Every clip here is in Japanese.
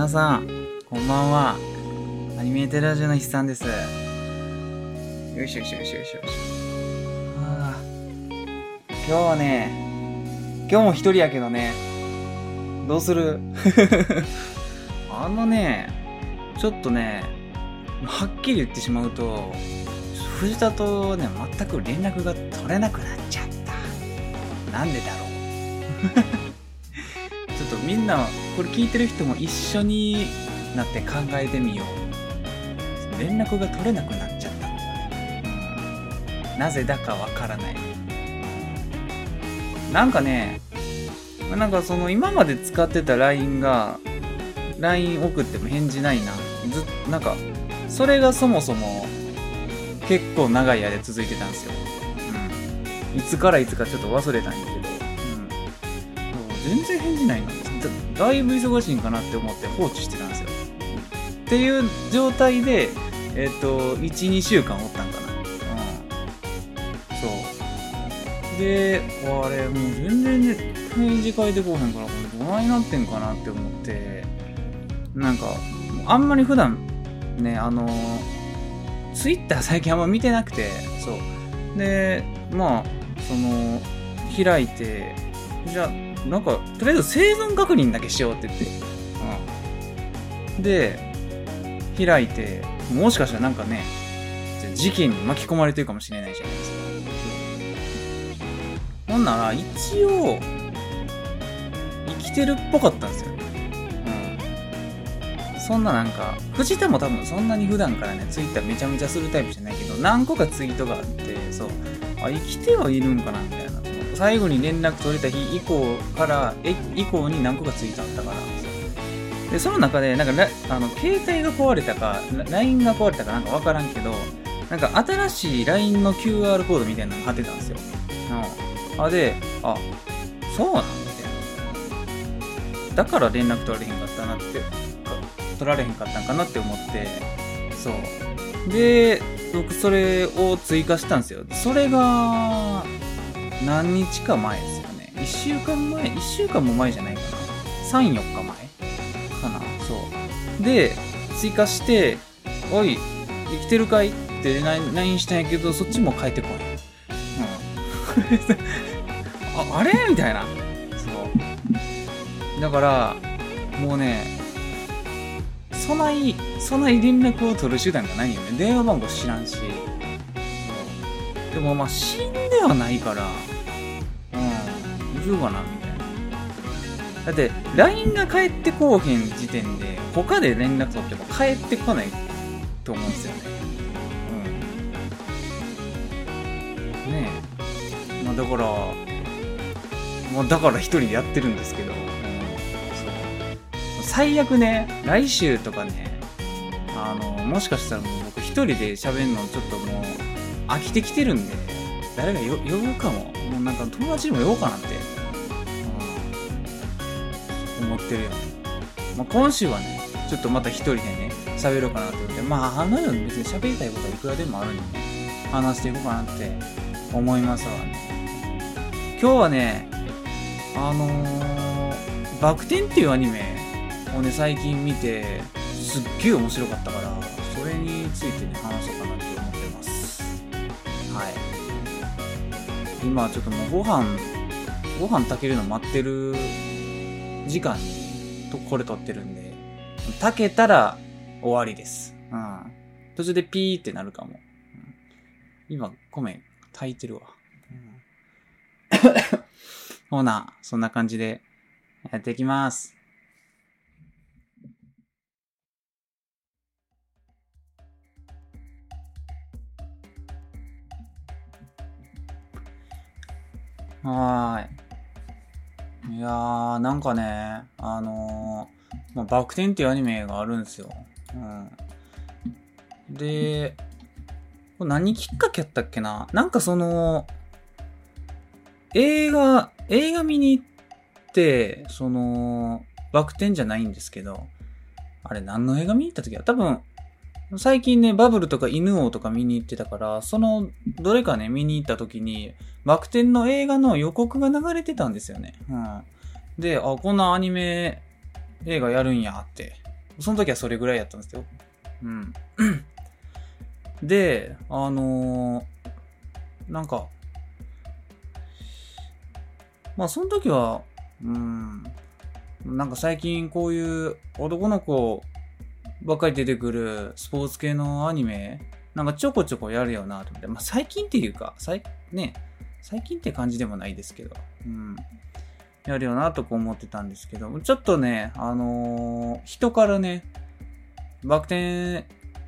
皆さん、こんばんは。アニメーテラジオの筆さんです。よいしょよいしょよいしょよいしょ。あー今日はね、今日も一人やけどね、どうする？あのね、ちょっとね、はっきり言ってしまうと、藤田とね、全く連絡が取れなくなっちゃった。なんでだろう？みんな、これ聞いてる人も一緒になって考えてみよう。連絡が取れなくなっちゃった。なぜだかわからない。なんかね、なんかその今まで使ってた LINE が、LINE 送っても返事ないな。ずなんか、それがそもそも結構長い間続いてたんですよ。うん。いつからいつかちょっと忘れたんやけど、うん。全然返事ないな。だだいぶ忙しいんかなって思って放置してたんですよ。っていう状態で、えっ、と、1、2週間おったんかな。うん。そう。で、あれ、もう全然ね、返事変えてこうへんから、これどないなってんかなって思って、なんか、あんまり普段、ね、あのツイッター 最近あんま見てなくて、そう。で、まあ、その、開いて、じゃあ、なんか、とりあえず生存確認だけしようって言って。うん。で、開いて、もしかしたらなんかね、事件に巻き込まれてるかもしれないじゃないですか。ほんなら、一応、生きてるっぽかったんですよ。うん。そんななんか、藤田も多分そんなに普段からね、ツイッターめちゃめちゃするタイプじゃないけど、何個かツイートがあって、そう、あ、生きてはいるんかなみたいな。最後に連絡取れた日以降から、え以降に何個かツイートあったから、で、その中で、なんか、あの、携帯が壊れたか、LINE が壊れたかなんかわからんけど、なんか新しい LINE の QR コードみたいなの貼ってたんですよ。うん。あ、で、あ、そうなんみたいな。だから連絡取られへんかったなって、取られへんかったんかなって思って、そう。で、僕それを追加したんですよ。それが、何日か前ですよね。1週間前 ?1 週間も前じゃないかな。3、4日前かな。そう。で、追加して、おい、生きてるかい？って LINE したんやけど、そっちも返ってこい。うん。あ、あれ？みたいな。そう。だから、もうね、そない、そない連絡を取る手段がないよね。電話番号知らんし。そうでもまあ死んではないから、う、かなみたいな。だって、LINE が返ってこうへん時点で、他で連絡取っても返ってこないと思うんですよね。うん。ねえ。まあだから、まあだから一人でやってるんですけど、うん、そう。最悪ね、来週とかね、あの、もしかしたらもう僕一人で喋るのちょっともう、飽きてきてるんで、誰かよ呼ぶかも。もうなんか友達にも呼ぼうかなって、思ってるよね。まあ、今週はね、ちょっとまた一人でね、喋ろうかなと思って、まあ、あのように別に喋りたいことはいくらでもあるんでね、話していこうかなって思いますわね。今日はね、あのー、バク転っていうアニメをね、最近見て、すっげえ面白かったから、それについてね、話そうかなって思ってます。はい。今ちょっともうご飯、ご飯炊けるの待ってる時間にとこれ撮ってるんで、炊けたら終わりです。うん。途中でピーってなるかも。うん、今、米炊いてるわ。ほな、そんな感じでやっていきます。はーい。いやー、なんかね、あのー、まあ、バク転っていうアニメがあるんですよ。うん。で、これ何きっかけやったっけな？なんかその、映画、映画見に行って、その、バク転じゃないんですけど、あれ何の映画見に行った時は多分、最近ね、バブルとか犬王とか見に行ってたから、その、どれかね、見に行った時に、バク転の映画の予告が流れてたんですよね。うん。で、あ、こんなアニメ映画やるんやってその時はそれぐらいやったんですよ。うん。で、あのー、なんか、まあその時は、うん、なんか最近こういう男の子ばっかり出てくるスポーツ系のアニメ、なんかちょこちょこやるよなと思って、まあ最近っていうか、最、ね、最近って感じでもないですけど、うん。やるよなとか思ってたんですけど、ちょっとね、あのー、人からね、バク転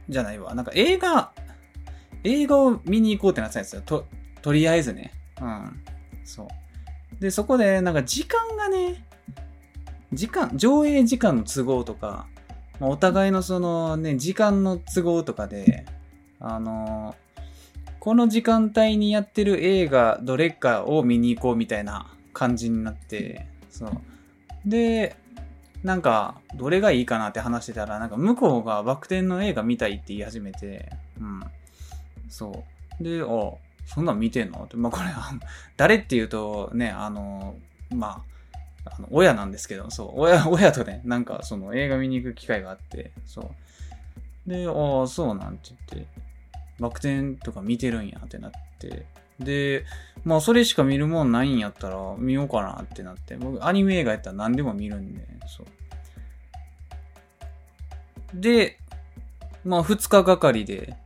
じゃないわ。なんか映画、映画を見に行こうってなってたんですよ。と、とりあえずね。うん。そう。で、そこで、なんか時間がね、時間、上映時間の都合とか、まあ、お互いのそのね、時間の都合とかで、あの、この時間帯にやってる映画どれかを見に行こうみたいな感じになって、そう。で、なんか、どれがいいかなって話してたら、なんか向こうがバク転の映画見たいって言い始めて、うん。そう。で、あ、そんなん見てんの？って、まあこれ、誰って言うとね、あの、まあ、あの親なんですけど、そう、親、親とね、なんかその映画見に行く機会があって、そう。で、ああ、そうなんて言って、バク転とか見てるんやってなって、で、まあそれしか見るもんないんやったら見ようかなってなって、僕アニメ映画やったら何でも見るんで、そう。で、まあ2日がかりで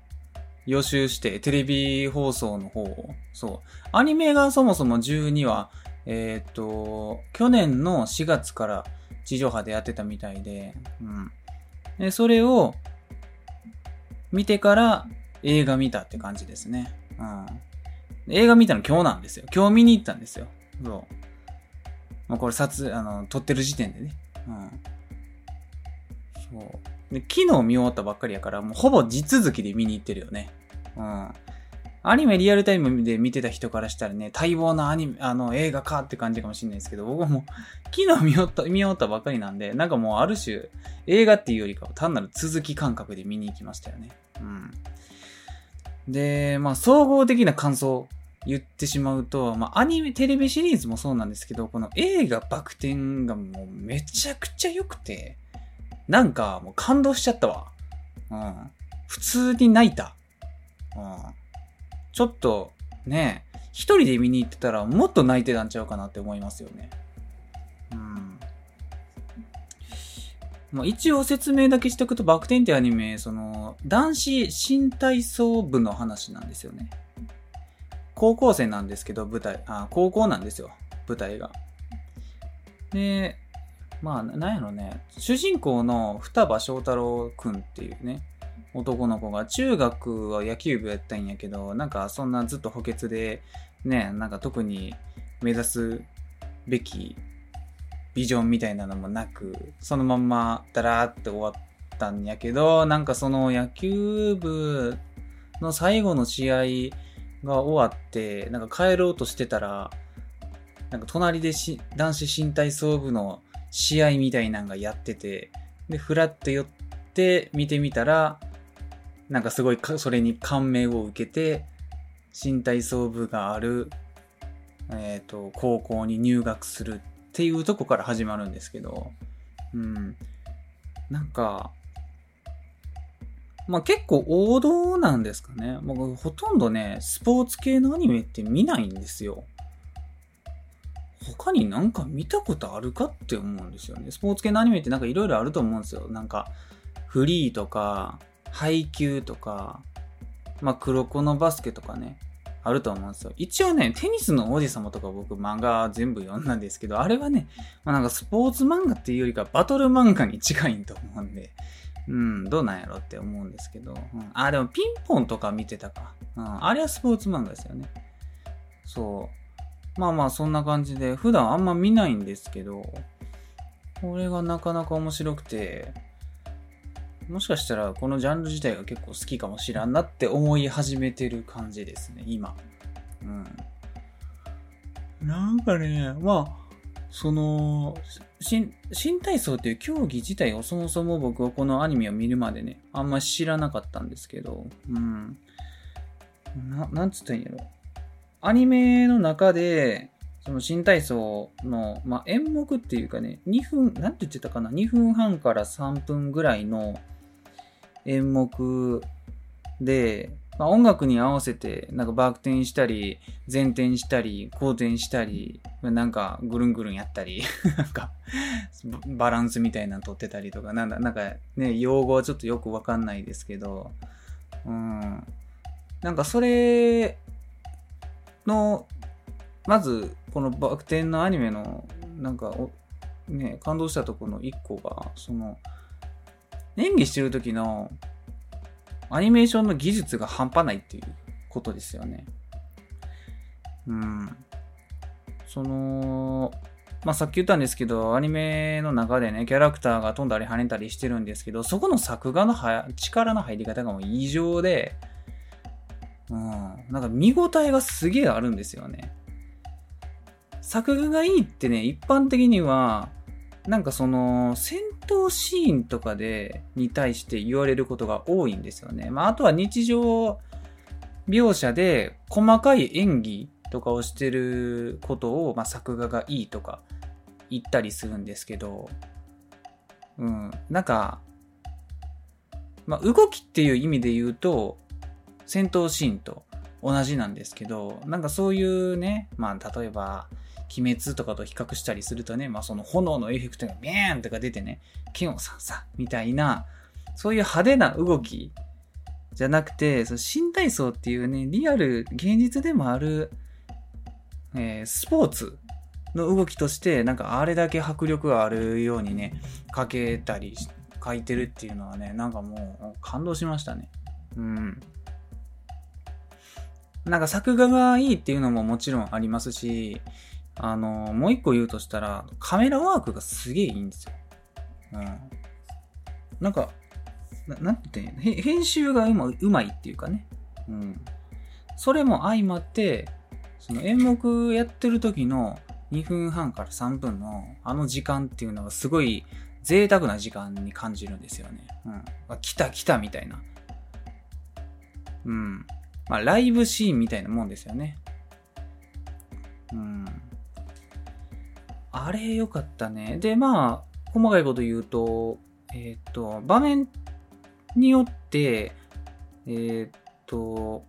予習してテレビ放送の方を、そう。アニメがそもそも12話、えっ、と、去年の4月から地上波でやってたみたいで、うん。で、それを見てから映画見たって感じですね。うん。映画見たの今日なんですよ。今日見に行ったんですよ。そう。まあ、これ撮、あの、撮ってる時点でね。うん。そう。で、昨日見終わったばっかりやから、もうほぼ地続きで見に行ってるよね。うん。アニメリアルタイムで見てた人からしたらね、待望のアニメ、あの、映画かって感じかもしれないですけど、僕はもう、昨日見終わった、見終わったばかりなんで、なんかもうある種、映画っていうよりかは単なる続き感覚で見に行きましたよね。うん。で、まあ、総合的な感想言ってしまうと、まあ、アニメ、テレビシリーズもそうなんですけど、この映画バク転がもうめちゃくちゃ良くて、なんかもう感動しちゃったわ。うん。普通に泣いた。うん。ちょっと、ね、一人で見に行ってたらもっと泣いてたんちゃうかなって思いますよね。うん。まあ、一応説明だけしておくと、バク転ってアニメ、その、男子新体操部の話なんですよね。高校生なんですけど、舞台、あ、高校なんですよ、舞台が。で、まあ、なんやろね、主人公の双葉翔太郎くんっていうね、男の子が中学は野球部やったんやけど、なんかそんなずっと補欠で、ね、なんか特に目指すべきビジョンみたいなのもなく、そのまんまダラーって終わったんやけど、なんかその野球部の最後の試合が終わって、なんか帰ろうとしてたら、なんか隣でし男子新体操部の試合みたいなんがやってて、で、ふらっと寄って見てみたら、なんかすごいそれに感銘を受けて、新体操部がある、えっ、ー、と、高校に入学するっていうとこから始まるんですけど、うん。なんか、まあ結構王道なんですかね。僕ほとんどね、スポーツ系のアニメって見ないんですよ。他になんか見たことあるかって思うんですよね。スポーツ系のアニメってなんかいろいろあると思うんですよ。なんか、フリーとか、配球とか、まあ黒子のバスケとかね、あると思うんですよ。一応ね、テニスの王子様とか僕漫画全部読んだんですけど、あれはね、まあ、なんかスポーツ漫画っていうよりかバトル漫画に近いと思うんで、うん、どうなんやろって思うんですけど。うん、あ、でもピンポンとか見てたか。うん、あれはスポーツ漫画ですよね。そう。まあまあそんな感じで、普段あんま見ないんですけど、これがなかなか面白くて、もしかしたらこのジャンル自体が結構好きかもしらんなって思い始めてる感じですね、今。うん。なんかね、まあ、その、新、新体操っていう競技自体をそもそも僕はこのアニメを見るまでね、あんま知らなかったんですけど、うん。な、なんつったんやろ。アニメの中で、その新体操の、まあ、演目っていうかね、2分、なんて言ってたかな、2分半から3分ぐらいの演目で、まあ、音楽に合わせて、なんかバク転したり、前転したり、後転したり、なんかぐるんぐるんやったり、なんかバランスみたいなの取ってたりとか、なんだ、なんかね、用語はちょっとよくわかんないですけど、うん。なんかそれの、まず、このバク転のアニメの、なんか、ね、感動したところの一個が、その、演技してる時のアニメーションの技術が半端ないっていうことですよね。うん。その、まあ、さっき言ったんですけど、アニメの中でね、キャラクターが飛んだり跳ねたりしてるんですけど、そこの作画の力の入り方がもう異常で、うん、なんか見応えがすげえあるんですよね。作画がいいってね、一般的には、なんかその、戦闘シーンとかで、に対して言われることが多いんですよね。まあ、あとは日常描写で細かい演技とかをしてることを、まあ、作画がいいとか言ったりするんですけど、うん、なんか、まあ、動きっていう意味で言うと、戦闘シーンと同じなんですけど、なんかそういうね、まあ、例えば、鬼滅とかと比較したりするとね、まあその炎のエフェクトがビーンとか出てね、剣をさんさみたいな、そういう派手な動きじゃなくて、その新体操っていうね、リアル、現実でもある、えー、スポーツの動きとして、なんかあれだけ迫力があるようにね、かけたり、書いてるっていうのはね、なんかもう感動しましたね。うん。なんか作画がいいっていうのももちろんありますし、あの、もう一個言うとしたら、カメラワークがすげえいいんですよ。うん。なんか、ななんて言うの編集がうまうまいっていうかね。うん。それも相まって、その演目やってる時の2分半から3分のあの時間っていうのがすごい贅沢な時間に感じるんですよね。うん。来た来たみたいな。うん。まあ、ライブシーンみたいなもんですよね。うん。あれ良かったね。で、まあ、細かいこと言うと、えっ、ー、と、場面によって、えっ、ー、と、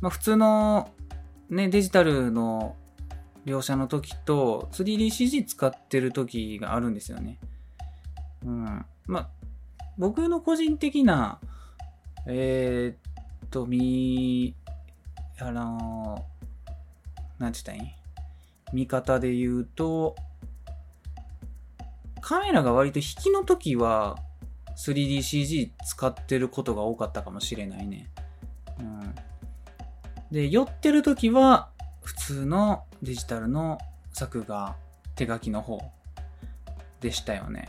まあ普通のね、デジタルの描写の時と 3DCG 使ってる時があるんですよね。うん。まあ、僕の個人的な、えー、っと、み、あの、なんて言ったらいい？見方で言うと、カメラが割と引きの時は 3DCG 使ってることが多かったかもしれないね。うん。で、寄ってる時は普通のデジタルの作画、手書きの方でしたよね。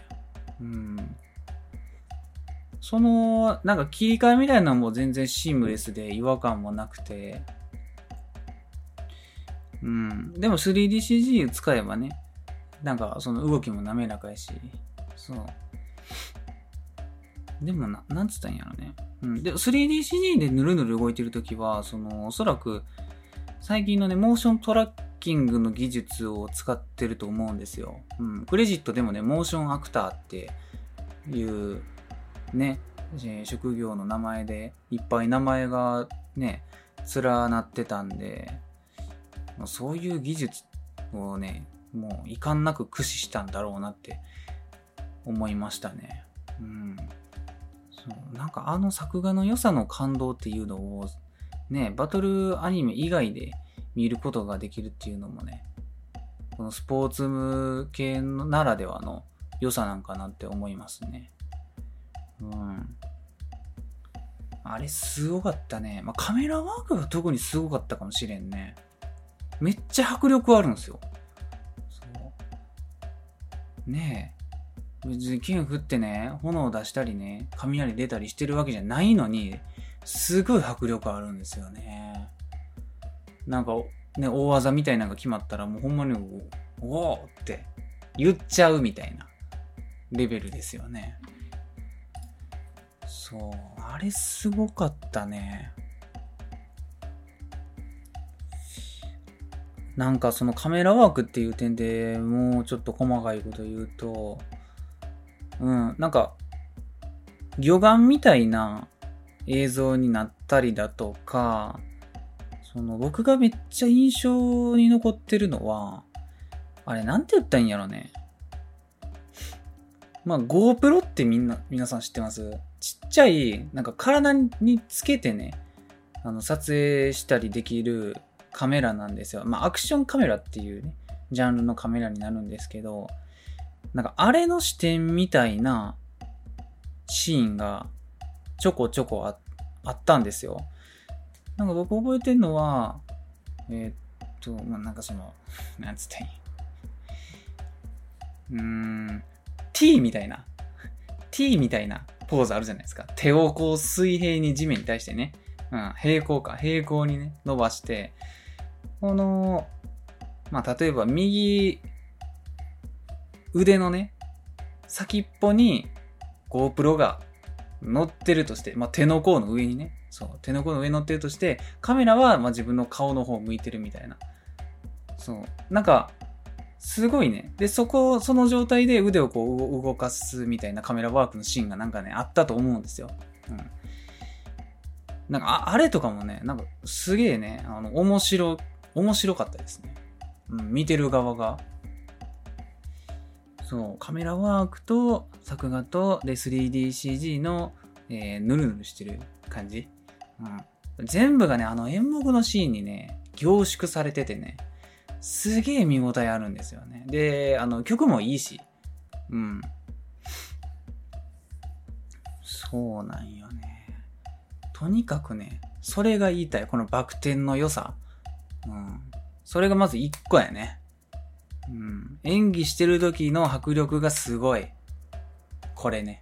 うん。その、なんか切り替えみたいなのも全然シームレスで違和感もなくて、うん。でも 3DCG 使えばね、なんかその動きも滑らかやし、そう。でもな、なんつったんやろね。うん。で、3DCG でぬるぬる動いてるときは、その、おそらく、最近のね、モーショントラッキングの技術を使ってると思うんですよ。うん。クレジットでもね、モーションアクターっていう、ね、職業の名前で、いっぱい名前がね、連なってたんで、そういう技術をね、もう遺憾なく駆使したんだろうなって思いましたね。うん。そうなんかあの作画の良さの感動っていうのをね、バトルアニメ以外で見ることができるっていうのもね、このスポーツ系ならではの良さなんかなって思いますね。うん。あれすごかったね。まあ、カメラワークが特にすごかったかもしれんね。めっちゃ迫力あるんですよ。そう。ねえ。別に剣振ってね、炎を出したりね、雷出たりしてるわけじゃないのに、すごい迫力あるんですよね。なんか、ね、大技みたいなのが決まったらもうほんまに、おおって言っちゃうみたいなレベルですよね。そう、あれすごかったね。なんかそのカメラワークっていう点でもうちょっと細かいこと言うと、うん、なんか、魚眼みたいな映像になったりだとか、その僕がめっちゃ印象に残ってるのは、あれなんて言ったらいいんやろね。まあ GoPro ってみんな、皆さん知ってます？ちっちゃい、なんか体につけてね、あの撮影したりできるカメラなんですよ。まあアクションカメラっていうね、ジャンルのカメラになるんですけど、なんかあれの視点みたいなシーンがちょこちょこあったんですよ。なんか僕覚えてるのは、えー、っと、まあ、なんかその、なんつったらいい？うーん、T みたいな、T みたいなポーズあるじゃないですか。手をこう水平に地面に対してね、うん、平行か、平行にね、伸ばして、この、まあ、例えば右腕のね、先っぽに GoPro が乗ってるとして、まあ、手の甲の上にね、そう、手の甲の上に乗ってるとして、カメラはま自分の顔の方向いてるみたいな。そう。なんか、すごいね。で、そこ、その状態で腕をこう動かすみたいなカメラワークのシーンがなんかね、あったと思うんですよ。うん。なんか、ああれとかもね、なんかすげえね、あの、面白、面白かったですね。うん、見てる側が。そう、カメラワークと作画と、で、3DCG の、えー、ぬるぬるしてる感じ。うん。全部がね、あの演目のシーンにね、凝縮されててね、すげえ見応えあるんですよね。で、あの、曲もいいし。うん。そうなんよね。とにかくね、それが言いたい。このバク転の良さ。うん。それがまず一個やね。うん。演技してる時の迫力がすごい。これね。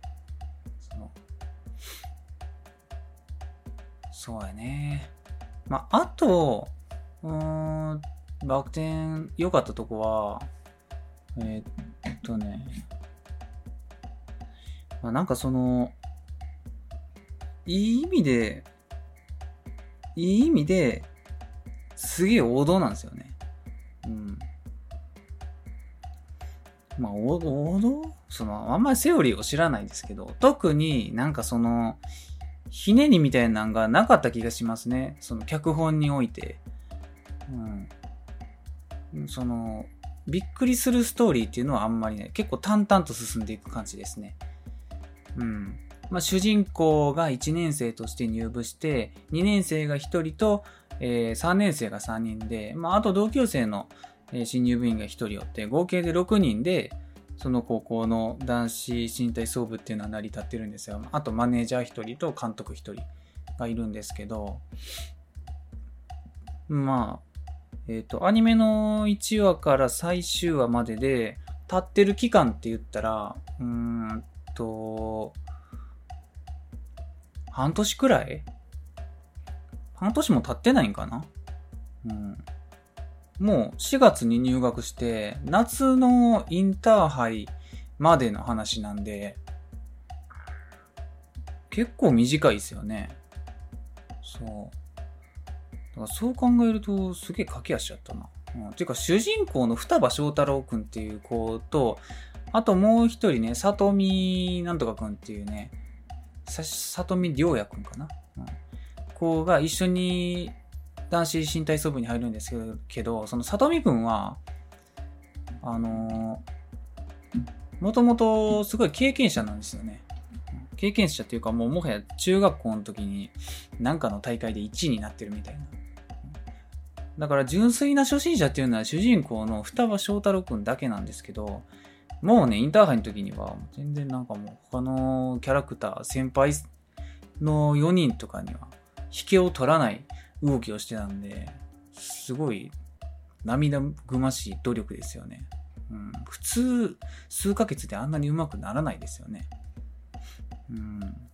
そうやね。まあ、あと、うん、バク転良かったとこは、えー、っとね、まあ、なんかその、いい意味で、いい意味で、すげえ王道なんですよね。うん。まあ、王道？その、あんまりセオリーを知らないですけど、特になんかその、ひねりみたいなのがなかった気がしますね。その脚本において。うん。その、びっくりするストーリーっていうのはあんまりね、結構淡々と進んでいく感じですね。うん。まあ、主人公が1年生として入部して、2年生が1人と、えー、3年生が3人で、まあ、あと同級生の、えー、新入部員が1人おって、合計で6人で、その高校の男子身体操部っていうのは成り立ってるんですよ。あとマネージャー1人と監督1人がいるんですけど、まあ、えっ、ー、と、アニメの1話から最終話までで、経ってる期間って言ったら、うーんと、半年くらい？半年も経ってないんかな？うん。もう4月に入学して、夏のインターハイまでの話なんで、結構短いですよね。そう。だからそう考えるとすげえ駆け足やったな。うん、ていうか主人公の双葉翔太郎くんっていう子と、あともう一人ね、里見なんとかくんっていうね、さ里見良也くんかな、うん、子が一緒に男子身体操部に入るんですけど、その里見くんは、あのー、もともとすごい経験者なんですよね。経験者っていうかもうもはや中学校の時に何かの大会で1位になってるみたいな。だから純粋な初心者っていうのは主人公の双葉翔太郎くんだけなんですけど、もうね、インターハイの時には全然なんかもう他のキャラクター、先輩の4人とかには引けを取らない動きをしてたんで、すごい涙ぐましい努力ですよね。うん、普通、数ヶ月であんなに上手くならないですよね。うん。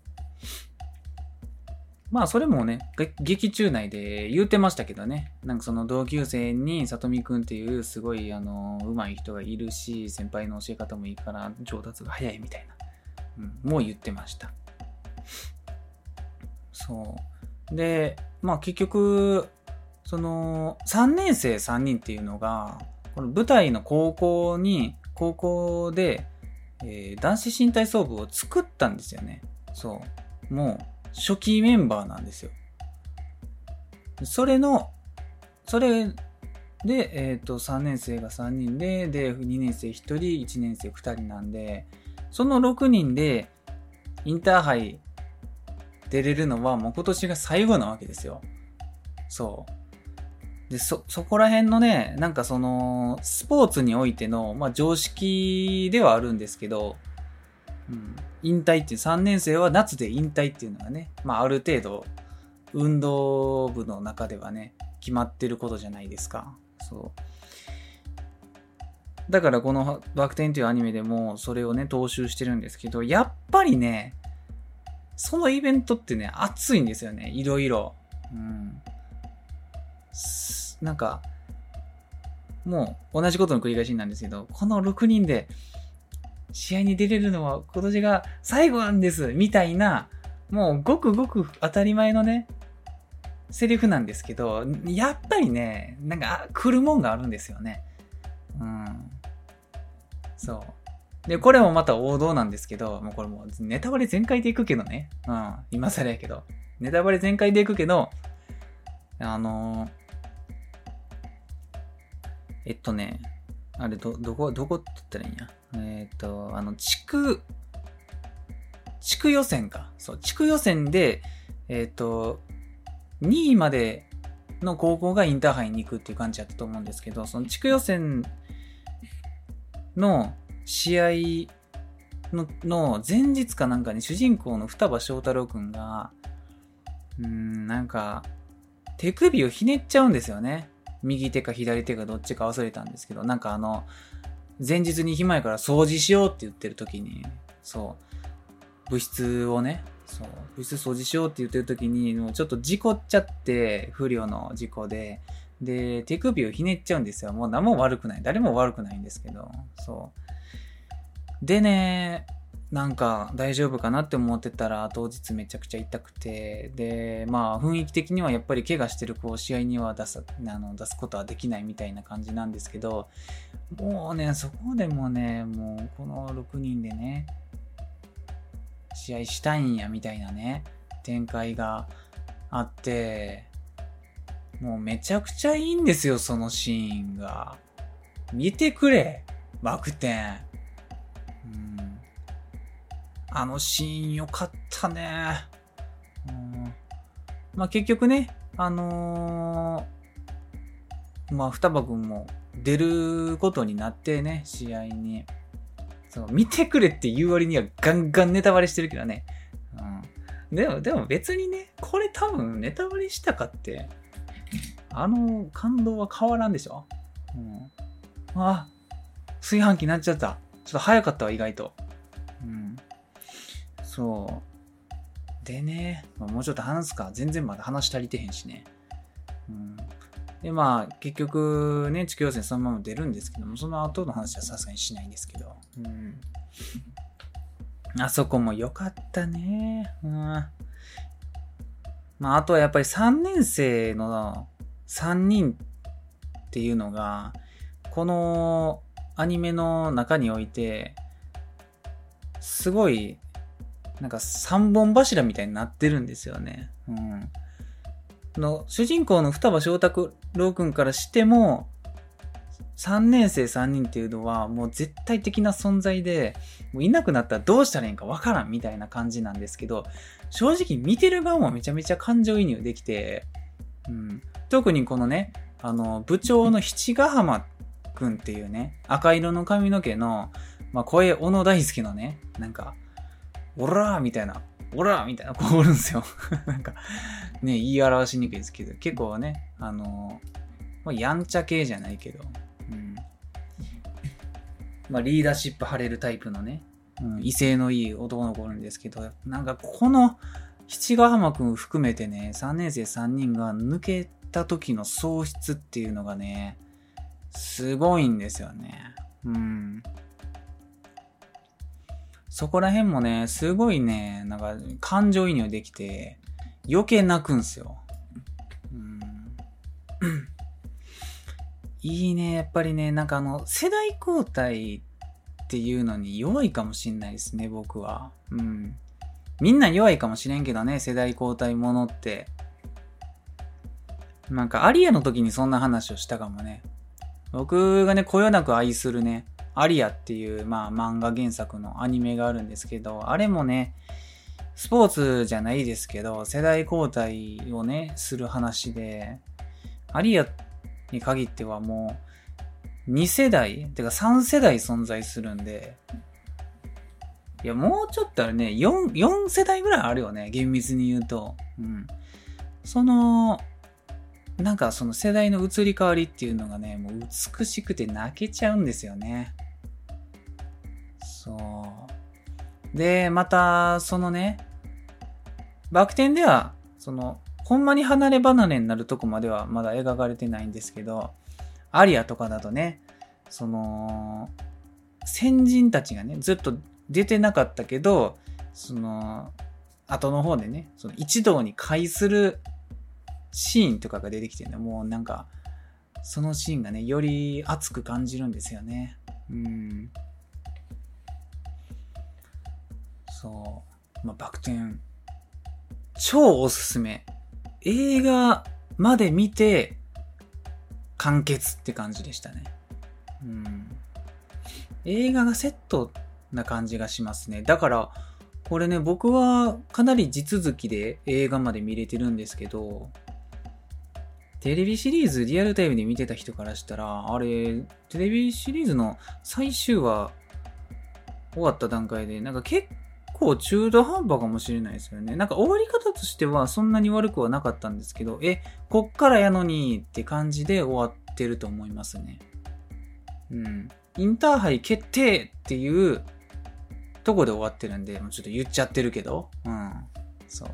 まあ、それもね、劇中内で言うてましたけどね。なんかその同級生に、さとみくんっていうすごい、あの、上手い人がいるし、先輩の教え方もいいから上達が早いみたいな。うん、もう言ってました。そう。で、まあ結局、その、3年生3人っていうのが、この舞台の高校に、高校で、えー、男子身体操部を作ったんですよね。そう。もう、初期メンバーなんですよ。それの、それで、えっ、ー、と、3年生が3人で、で、2年生1人、1年生2人なんで、その6人で、インターハイ出れるのはもう今年が最後なわけですよ。そう。で、そ、そこら辺のね、なんかその、スポーツにおいての、まあ常識ではあるんですけど、うん、引退っていう、3年生は夏で引退っていうのがね、まあある程度、運動部の中ではね、決まってることじゃないですか。そう。だからこのバク転というアニメでもそれをね、踏襲してるんですけど、やっぱりね、そのイベントってね、熱いんですよね。いろいろ。うん。なんか、もう同じことの繰り返しなんですけど、この6人で試合に出れるのは今年が最後なんですみたいな、もうごくごく当たり前のね、セリフなんですけど、やっぱりね、なんか来るもんがあるんですよね。うん。そう。で、これもまた王道なんですけど、もうこれもうネタバレ全開でいくけどね。うん。今更やけど。ネタバレ全開でいくけど、あのー、えっとね、あれ、ど、どこ、どこって言ったらいいんや？えー、っと、あの、地区、地区予選か。そう、地区予選で、えー、っと、2位までの高校がインターハイに行くっていう感じだったと思うんですけど、その地区予選の試合のの前日かなんかに主人公の双葉翔太郎くんが、うん、なんか、手首をひねっちゃうんですよね。右手か左手かどっちか忘れたんですけど、なんかあの、前日に暇やから掃除しようって言ってる時に、そう、物質をね、そう、物質掃除しようって言ってる時に、もうちょっと事故っちゃって、不良の事故で、で、手首をひねっちゃうんですよ。もう何も悪くない。誰も悪くないんですけど、そう。でね、なんか大丈夫かなって思ってたら当日めちゃくちゃ痛くて、で、まあ雰囲気的にはやっぱり怪我してる子を試合には出す、あの、出すことはできないみたいな感じなんですけど、もうね、そこでもね、もうこの6人でね、試合したいんやみたいなね、展開があって、もうめちゃくちゃいいんですよ、そのシーンが。見てくれ、バク転。あのシーンよかったね。うん。まあ結局ね、あのー、まあ双葉くんも出ることになってね、試合に。そう、見てくれって言う割にはガンガンネタバレしてるけどね。うん。でも、でも別にね、これ多分ネタバレしたかって、あの感動は変わらんでしょうん。あ、炊飯器になっちゃった。ちょっと早かったわ、意外と。そう。でね、まあ、もうちょっと話すか。全然まだ話足りてへんしね。うん。で、まあ、結局ね、地区予選そのまま出るんですけども、その後の話はさすがにしないんですけど。うん。あそこも良かったね。うん。まあ、あとはやっぱり3年生の3人っていうのが、このアニメの中において、すごい、なんか3本柱みたいになってるんですよね。うん。の主人公の双葉翔太郎くんからしても、3年生3人っていうのはもう絶対的な存在で、もういなくなったらどうしたらいいんかわからんみたいな感じなんですけど、正直見てる側もめちゃめちゃ感情移入できて、うん、特にこのね、あの、部長の七ヶ浜くんっていうね、赤色の髪の毛の、まあ、声、小野大輔のね、なんか、オラーみたいな、オラーみたいな子おるんですよ。なんか、ね、言い表しにくいですけど、結構ね、あの、ま、やんちゃ系じゃないけど、うん。まあ、リーダーシップ張れるタイプのね、うん、威勢のいい男の子おるんですけど、なんかこの七ヶ浜くん含めてね、3年生3人が抜けた時の喪失っていうのがね、すごいんですよね。うん。そこら辺もね、すごいね、なんか感情移入できて、余計泣くんすよ。うん。いいね、やっぱりね、なんかあの、世代交代っていうのに弱いかもしんないですね、僕は。うん。みんな弱いかもしれんけどね、世代交代ものって。なんか、アリアの時にそんな話をしたかもね。僕がね、こよなく愛するね、アリアっていう、まあ、漫画原作のアニメがあるんですけど、あれもね、スポーツじゃないですけど、世代交代をね、する話で、アリアに限ってはもう、2世代、てか3世代存在するんで、いや、もうちょっとあれね、4、4世代ぐらいあるよね、厳密に言うと。うん。その、なんかその世代の移り変わりっていうのがね、もう美しくて泣けちゃうんですよね。そう。で、また、そのね、バク転では、その、ほんまに離れ離れになるとこまではまだ描かれてないんですけど、アリアとかだとね、その、先人たちがね、ずっと出てなかったけど、その、後の方でね、その一堂に会するシーンとかが出てきてね、もうなんか、そのシーンがね、より熱く感じるんですよね。うん。そう。まあ、バク転。超おすすめ。映画まで見て、完結って感じでしたね。うん。映画がセットな感じがしますね。だから、これね、僕はかなり地続きで映画まで見れてるんですけど、テレビシリーズリアルタイムで見てた人からしたら、あれ、テレビシリーズの最終話終わった段階で、なんか結構中途半端かもしれないですよね。なんか終わり方としてはそんなに悪くはなかったんですけど、え、こっからやのにって感じで終わってると思いますね。うん。インターハイ決定っていうとこで終わってるんで、もうちょっと言っちゃってるけど、うん。そう。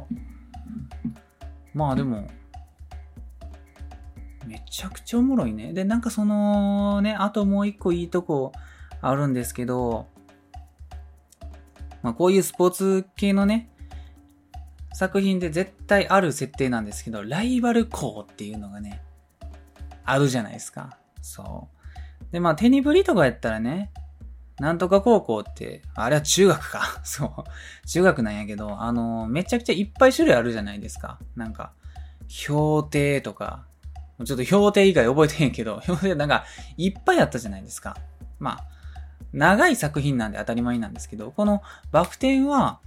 まあでも、めちゃくちゃおもろいね。で、なんかそのね、あともう一個いいとこあるんですけど、まあこういうスポーツ系のね、作品で絶対ある設定なんですけど、ライバル校っていうのがね、あるじゃないですか。そう。で、まあテニブリとかやったらね、なんとか高校って、あれは中学か。そう。中学なんやけど、あのめちゃくちゃいっぱい種類あるじゃないですか。なんか、氷定とか、ちょっと評定以外覚えてへんけど、評定なんかいっぱいあったじゃないですか。まあ、長い作品なんで当たり前なんですけど、このバク転は、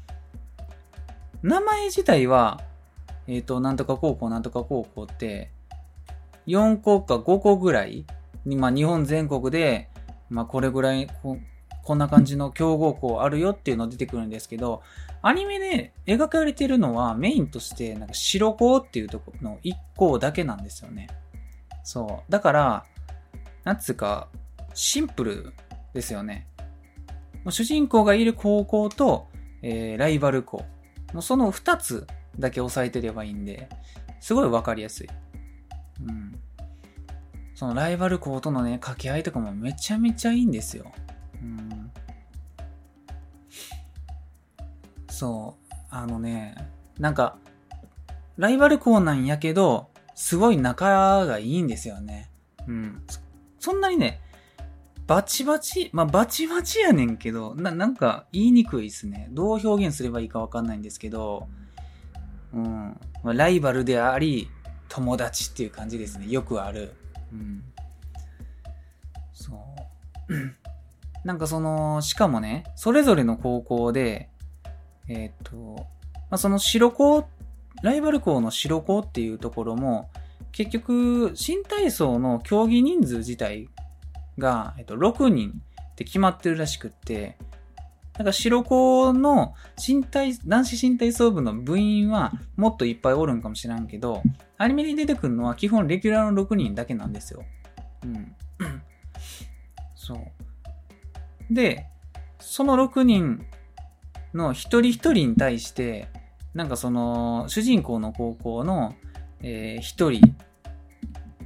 名前自体は、えっ、ー、と、なんとか高校、なんとか高校って、4校か5校ぐらいに、まあ日本全国で、まあこれぐらいこ、こんな感じの強豪校あるよっていうの出てくるんですけど、アニメで描かれてるのはメインとして、なんか白校っていうとこの1校だけなんですよね。そう。だから、なんつうか、シンプルですよね。主人公がいる高校と、えー、ライバル校。もうその2つだけ押さえてればいいんで、すごいわかりやすい。うん。そのライバル校とのね、掛け合いとかもめちゃめちゃいいんですよ。うん。そう。あのね、なんか、ライバル校なんやけど、すごい仲がいいんですよね。うん。そんなにね、バチバチ、まあバチバチやねんけど、な、なんか言いにくいですね。どう表現すればいいかわかんないんですけど、うん。まあ、ライバルであり、友達っていう感じですね。よくある。うん。そう。なんかその、しかもね、それぞれの高校で、えっ、と、まあ、その白子ライバル校の白子っていうところも、結局、新体操の競技人数自体が、えっと、6人って決まってるらしくって、なんか白子の新体、男子新体操部の部員はもっといっぱいおるんかもしらんけど、アニメに出てくるのは基本レギュラーの6人だけなんですよ。うん。そう。で、その6人の一人一人に対して、なんかその、主人公の高校の、えー、一人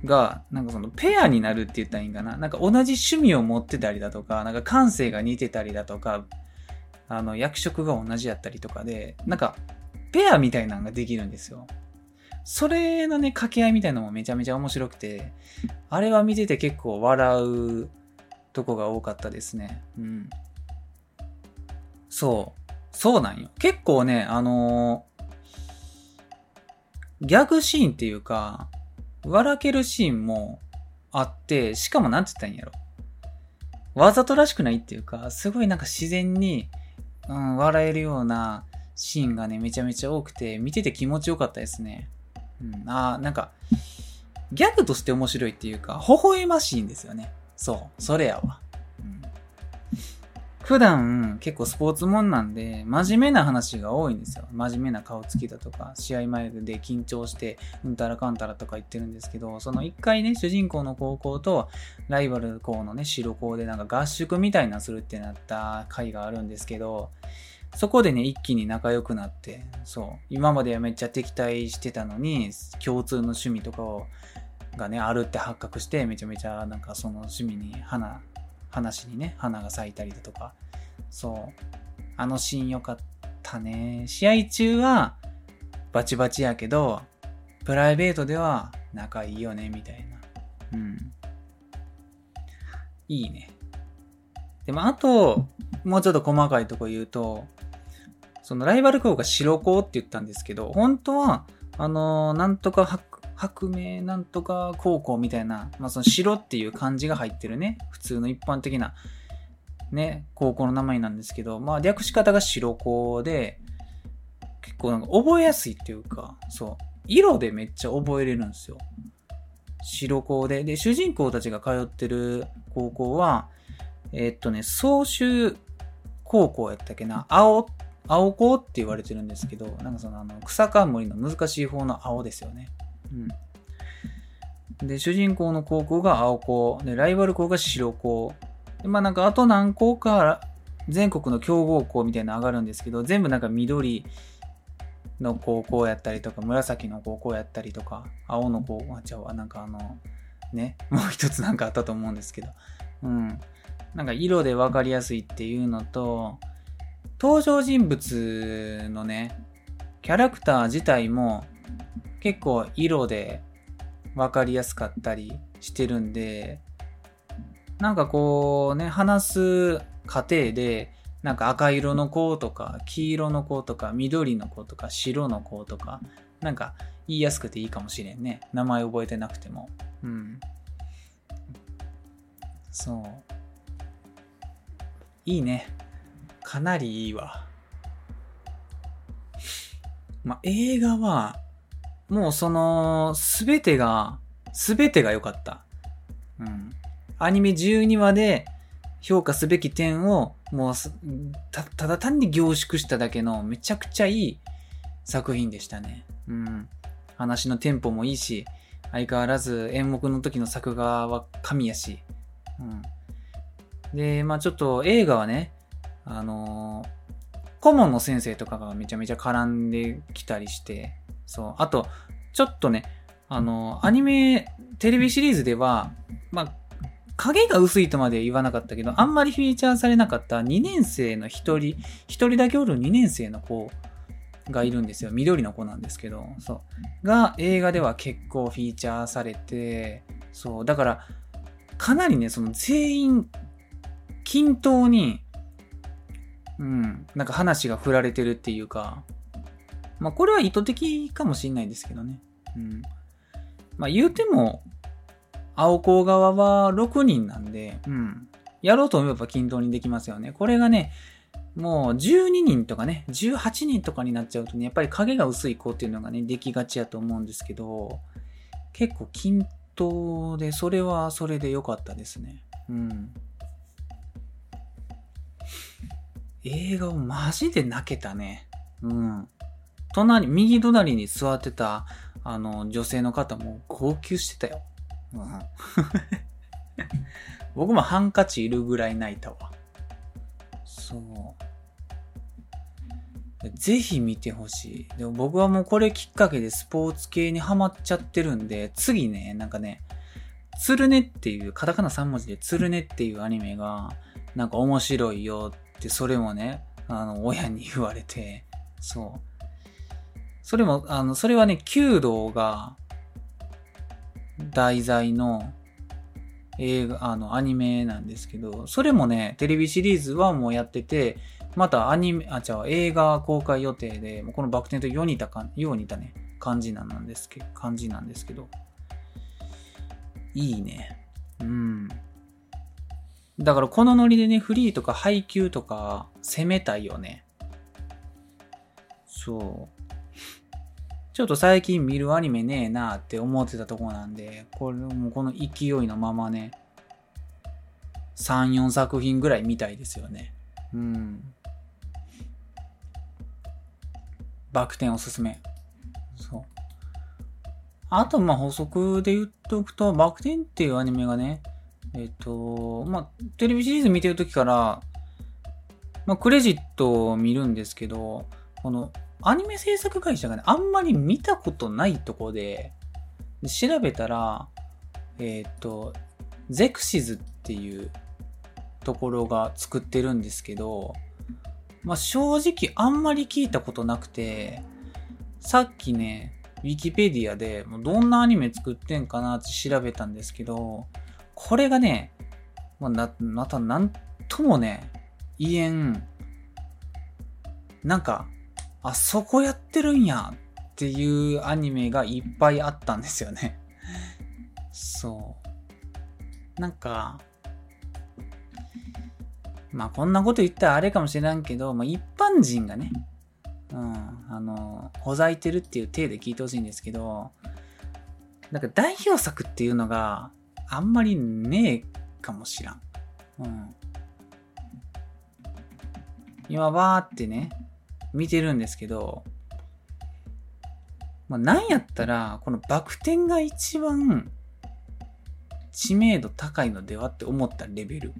が、なんかその、ペアになるって言ったらいいんかな。なんか同じ趣味を持ってたりだとか、なんか感性が似てたりだとか、あの、役職が同じやったりとかで、なんか、ペアみたいなのができるんですよ。それのね、掛け合いみたいなのもめちゃめちゃ面白くて、あれは見てて結構笑うとこが多かったですね。うん。そう。そうなんよ。結構ね、あのー、ギャグシーンっていうか、笑けるシーンもあって、しかもなんて言ったんやろ。わざとらしくないっていうか、すごいなんか自然に、うん、笑えるようなシーンがね、めちゃめちゃ多くて、見てて気持ちよかったですね。うん、あなんか、ギャグとして面白いっていうか、微笑ましいんですよね。そう、それやわ。普段結構スポーツもんなんで、真面目な話が多いんですよ。真面目な顔つきだとか、試合前で緊張して、うんたらかんたらとか言ってるんですけど、その一回ね、主人公の高校とライバル校のね、白校でなんか合宿みたいなするってなった回があるんですけど、そこでね、一気に仲良くなって、そう、今まではめっちゃ敵対してたのに、共通の趣味とかを、がね、あるって発覚して、めちゃめちゃなんかその趣味に花話にね、花が咲いたりだとか。そう。あのシーン良かったね。試合中はバチバチやけど、プライベートでは仲いいよね、みたいな。うん。いいね。でも、あと、もうちょっと細かいとこ言うと、そのライバル校が白校って言ったんですけど、本当は、あのー、なんとか白白明なんとか高校みたいな、まあその白っていう漢字が入ってるね、普通の一般的なね、高校の名前なんですけど、まあ略し方が白高で、結構なんか覚えやすいっていうか、そう、色でめっちゃ覚えれるんですよ。白高で。で、主人公たちが通ってる高校は、えー、っとね、総集高校やったっけな、青、青校って言われてるんですけど、なんかそのあの草冠の難しい方の青ですよね。で、主人公の高校が青校、で、ライバル校が白校。で、まあなんかあと何校か全国の強豪校みたいなの上がるんですけど、全部なんか緑の高校やったりとか、紫の高校やったりとか、青の高校、あ、ちゃうわ、なんかあの、ね、もう一つなんかあったと思うんですけど、うん。なんか色で分かりやすいっていうのと、登場人物のね、キャラクター自体も結構色で分かりやすかったりしてるんで、なんかこうね、話す過程で、なんか赤色の子とか、黄色の子とか、緑の子とか、白の子とか、なんか言いやすくていいかもしれんね。名前覚えてなくても。うん。そう。いいね。かなりいいわ。まあ、映画は、もうその、すべてが、すべてが良かった。うん。アニメ12話で評価すべき点を、もうた、ただ単に凝縮しただけのめちゃくちゃいい作品でしたね。うん。話のテンポもいいし、相変わらず演目の時の作画は神やし。うん。で、まあちょっと映画はね、あのー、顧問の先生とかがめちゃめちゃ絡んできたりして、そう。あと、ちょっとね、あの、アニメ、テレビシリーズでは、まあ、影が薄いとまで言わなかったけど、あんまりフィーチャーされなかった2年生の1人、1人だけおる2年生の子がいるんですよ。緑の子なんですけど、そう。が映画では結構フィーチャーされて、そう。だから、かなりね、その全員、均等に、うん、なんか話が振られてるっていうか、まあこれは意図的かもしんないですけどね。うん。まあ言うても、青校側は6人なんで、うん。やろうと思えば均等にできますよね。これがね、もう12人とかね、18人とかになっちゃうとね、やっぱり影が薄い子っていうのがね、できがちやと思うんですけど、結構均等で、それはそれで良かったですね。うん。映画をマジで泣けたね。うん。隣、右隣に座ってた、あの、女性の方も号泣してたよ。うん。僕もハンカチいるぐらい泣いたわ。そう。ぜひ見てほしい。でも僕はもうこれきっかけでスポーツ系にハマっちゃってるんで、次ね、なんかね、つるねっていう、カタカナ3文字でつるねっていうアニメが、なんか面白いよって、それもね、あの、親に言われて、そう。それも、あの、それはね、弓道が題材の映画、あの、アニメなんですけど、それもね、テレビシリーズはもうやってて、またアニメ、あ、じゃあ映画公開予定で、このバク転とよう似たか、よう似たね、感じなんですけど、感じなんですけど、いいね。うん。だからこのノリでね、フリーとか配給とか攻めたいよね。そう。ちょっと最近見るアニメねえなって思ってたとこなんで、これもこの勢いのままね、3、4作品ぐらい見たいですよね。うん。バク転おすすめ。そう。あと、ま、補足で言っとくと、バク転っていうアニメがね、えっ、と、まあ、テレビシリーズ見てるときから、まあ、クレジットを見るんですけど、この、アニメ制作会社がね、あんまり見たことないとこで、で調べたら、えっ、と、ゼクシズっていうところが作ってるんですけど、まあ、正直あんまり聞いたことなくて、さっきね、ウィキペディアでもうどんなアニメ作ってんかなって調べたんですけど、これがね、まあ、な、またなんともね、言えん、なんか、あそこやってるんやっていうアニメがいっぱいあったんですよね。そう。なんか、まあこんなこと言ったらあれかもしれんけど、まあ、一般人がね、うん、あの、ほざいてるっていう体で聞いてほしいんですけど、なんか代表作っていうのがあんまりねえかもしらん。うん。今わーってね、見てるんですけど、まあ、なんやったら、このバク転が一番知名度高いのではって思ったレベル。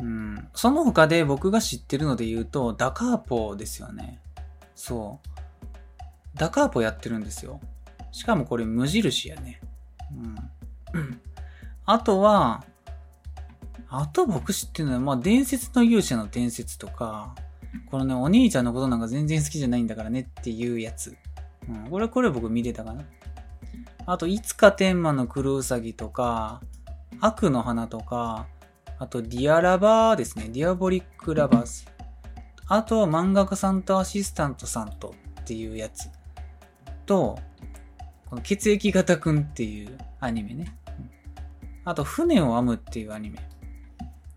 うん。その他で僕が知ってるので言うと、ダカーポですよね。そう。ダカーポやってるんですよ。しかもこれ無印やね。うん。あとは、あと僕知ってるのは、まあ、伝説の勇者の伝説とか、このね、お兄ちゃんのことなんか全然好きじゃないんだからねっていうやつ。うん、これ、これ僕見てたかな。あと、いつか天魔の黒ウサギとか、惡の華とか、あと、ディアラバーですね。ディアボリックラバーズ。あと漫画家さんとアシスタントさんとっていうやつ。と、この血液型くんっていうアニメね。あと、舟を編むっていうアニメ。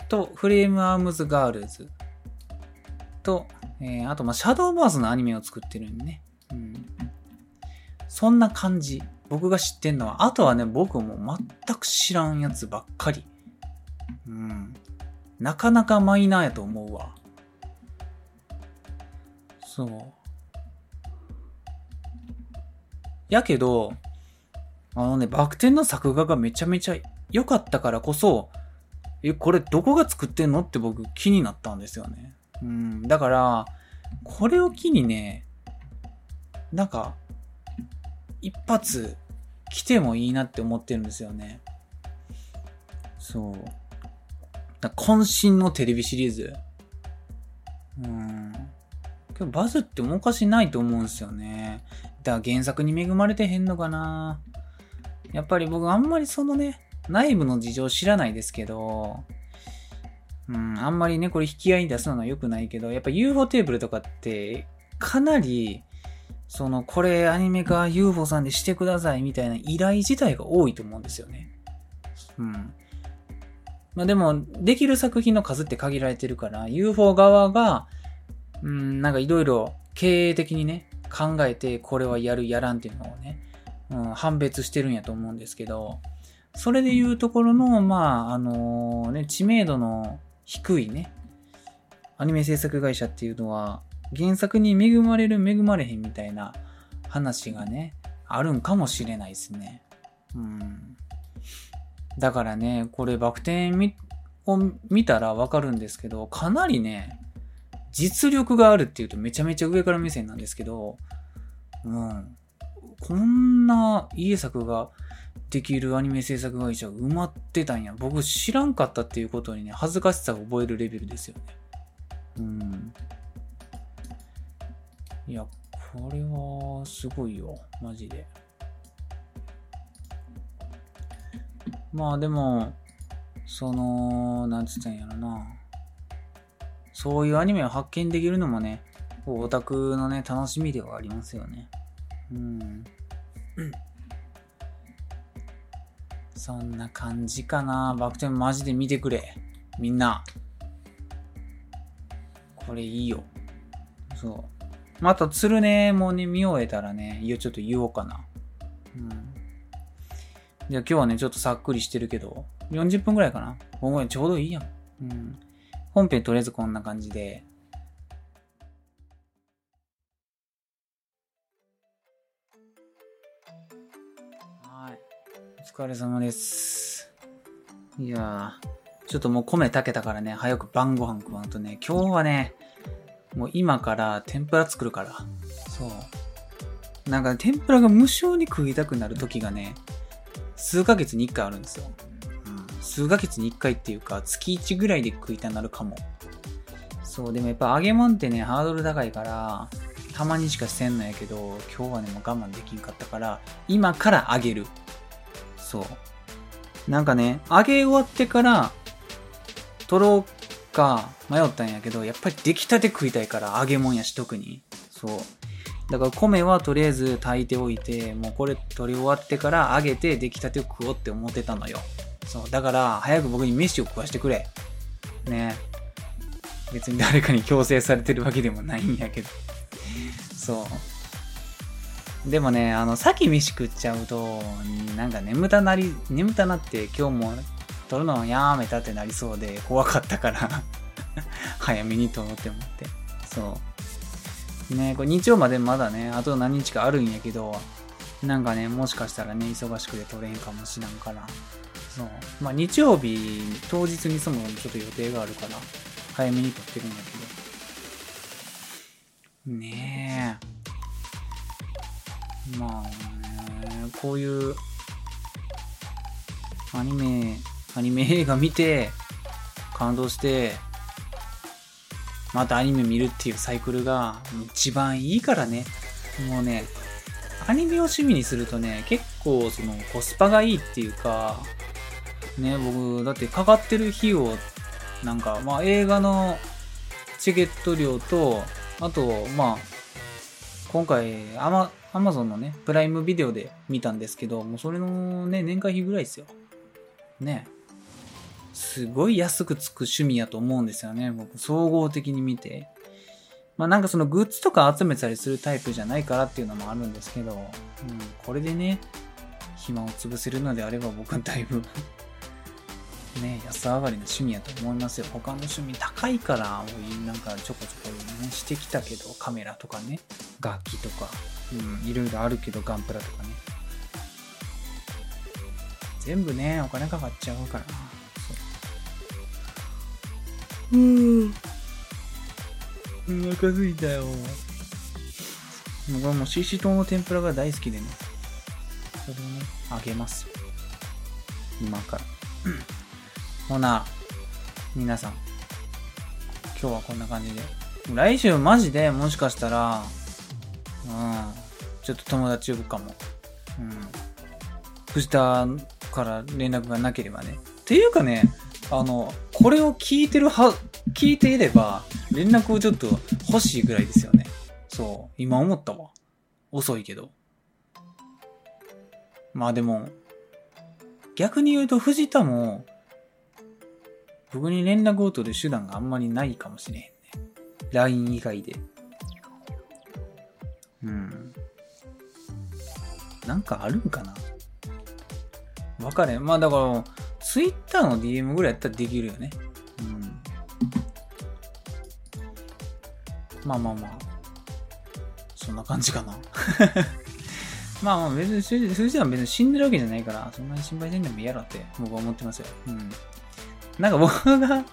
と、フレームアームズガールズ。と、えー、あと、まあシャドーバーズのアニメを作ってるんでね。うん。そんな感じ。僕が知ってんのは、あとはね、僕も全く知らんやつばっかり。うん。なかなかマイナーやと思うわ。そう。やけど、あのね、バク転の作画がめちゃめちゃ良かったからこそ、え、これどこが作ってんのって僕気になったんですよね。うん。だから、これを機にね、なんか、一発来てもいいなって思ってるんですよね。そう。渾身のテレビシリーズ。うん。けどバズってもおかしないと思うんですよね。だから原作に恵まれてへんのかな。やっぱり僕あんまりそのね、内部の事情知らないですけど、うん、あんまりね、これ引き合いに出すのは良くないけど、やっぱ UFO テーブルとかって、かなり、その、これアニメ化 UFO さんでしてくださいみたいな依頼自体が多いと思うんですよね。うん。まあでも、できる作品の数って限られてるから、UFO 側が、うん、なんかいろいろ経営的にね、考えて、これはやる、やらんっていうのをね、うん、判別してるんやと思うんですけど、それでいうところの、まあ、あのね、知名度の低いね、アニメ制作会社っていうのは、原作に恵まれる恵まれへんみたいな話がね、あるんかもしれないですね。うん。だからね、これバク転を見たらわかるんですけど、かなりね、実力があるっていうとめちゃめちゃ上から目線なんですけど、うん。こんな家作ができるアニメ制作会社埋まってたんや。僕知らんかったっていうことにね、恥ずかしさを覚えるレベルですよね。うん。いや、これはすごいよ。マジで。まあでも、その、なんつったんやろな。そういうアニメを発見できるのもね、オタクのね、楽しみではありますよね。うん。そんな感じかな。バク転マジで見てくれ。みんな。これいいよ。そう。また、鶴ねもうね、見終えたらね、いや、ちょっと言おうかな。うん。じゃあ今日はね、ちょっとさっくりしてるけど、40分くらいかな。ごめん、ちょうどいいやん。うん。本編とりあえずこんな感じで。お疲れ様です。いやー、ちょっともう米炊けたからね、早く晩ご飯食わんとね、今日はね、もう今から天ぷら作るから。そう。なんか、ね、天ぷらが無性に食いたくなる時がね、数ヶ月に1回あるんですよ。うん、数ヶ月に1回っていうか、月1ぐらいで食いたなるかも。そう、でもやっぱ揚げ物ってね、ハードル高いから、たまにしかせんのやけど、今日はね、もう我慢できんかったから、今から揚げる。そう。なんかね、揚げ終わってから、取ろうか迷ったんやけど、やっぱり出来たて食いたいから揚げ物やし、特に。そう。だから米はとりあえず炊いておいて、もうこれ取り終わってから揚げて出来たてを食おうって思ってたのよ。そう。だから早く僕に飯を食わしてくれ。ね。別に誰かに強制されてるわけでもないんやけど。そう。でもね、あの、先飯食っちゃうと、なんか眠たなり、眠たなって今日も取るのやめたってなりそうで怖かったから 早めに取ろうって思って。そう。ね、これ日曜までまだね、あと何日かあるんやけど、なんかね、もしかしたらね、忙しくて取れんかもしらんから。そう。まあ日曜日、当日にそもそもちょっと予定があるから、早めに取ってるんやけど。ねえ。まあね、こういう、アニメ、アニメ映画見て、感動して、またアニメ見るっていうサイクルが一番いいからね。もうね、アニメを趣味にするとね、結構そのコスパがいいっていうか、ね、僕、だってかかってる費用、なんか、まあ映画のチケット料と、あと、まあ、今回アマ、アマゾンのね、プライムビデオで見たんですけど、もうそれのね、年会費ぐらいですよ。ね。すごい安くつく趣味やと思うんですよね。僕、総合的に見て。まあなんかそのグッズとか集めたりするタイプじゃないからっていうのもあるんですけど、うん、これでね、暇を潰せるのであれば僕はだいぶ ね、安上がりの趣味やと思いますよ。他の趣味高いから、なんかちょこちょこね、してきたけど、カメラとかね、楽器とか、うん、いろいろあるけど、ガンプラとかね。全部ね、お金かかっちゃうからな。うん。お腹すいたよ。僕はもうししとうの天ぷらが大好きでね。それをね、あげます。今から。ほな、皆さん。今日はこんな感じで。来週マジでもしかしたら、うん、ちょっと友達呼ぶかも。うん。藤田から連絡がなければね。っていうかね、あの、これを聞いてるは、聞いていれば、連絡をちょっと欲しいぐらいですよね。そう。今思ったわ。遅いけど。まあでも、逆に言うと藤田も、僕に連絡を取る手段があんまりないかもしれへんね。LINE 以外で。うん。なんかあるんかな？わかれん。まあだから、ツイッターの DM ぐらいやったらできるよね。うん。まあまあまあ。そんな感じかな。まあまあ別に、数字は別に死んでるわけじゃないから、そんなに心配せんでもいいやろって僕は思ってますよ。うん。なんか僕が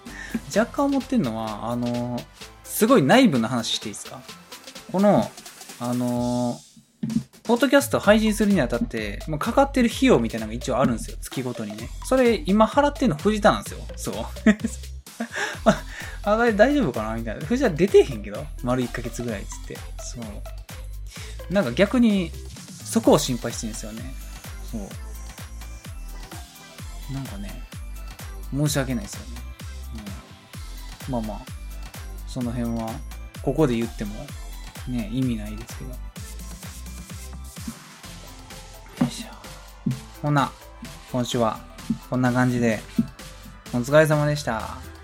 若干思ってんのは、あのすごい内部の話していいですか？この、あのーポッドキャスト配信するにあたって、もうかかってる費用みたいなのが一応あるんですよ。月ごとにね。それ、今払ってるの藤田なんですよ。そう。あれ大丈夫かな？みたいな。藤田出てへんけど丸1ヶ月ぐらいっつって。そう。なんか逆に、そこを心配してるんですよね。そう。なんかね、申し訳ないですよね。うん、まあまあ、その辺は、ここで言っても、ね、意味ないですけど。よいしょ。ほな、今週は、こんな感じで、お疲れ様でした。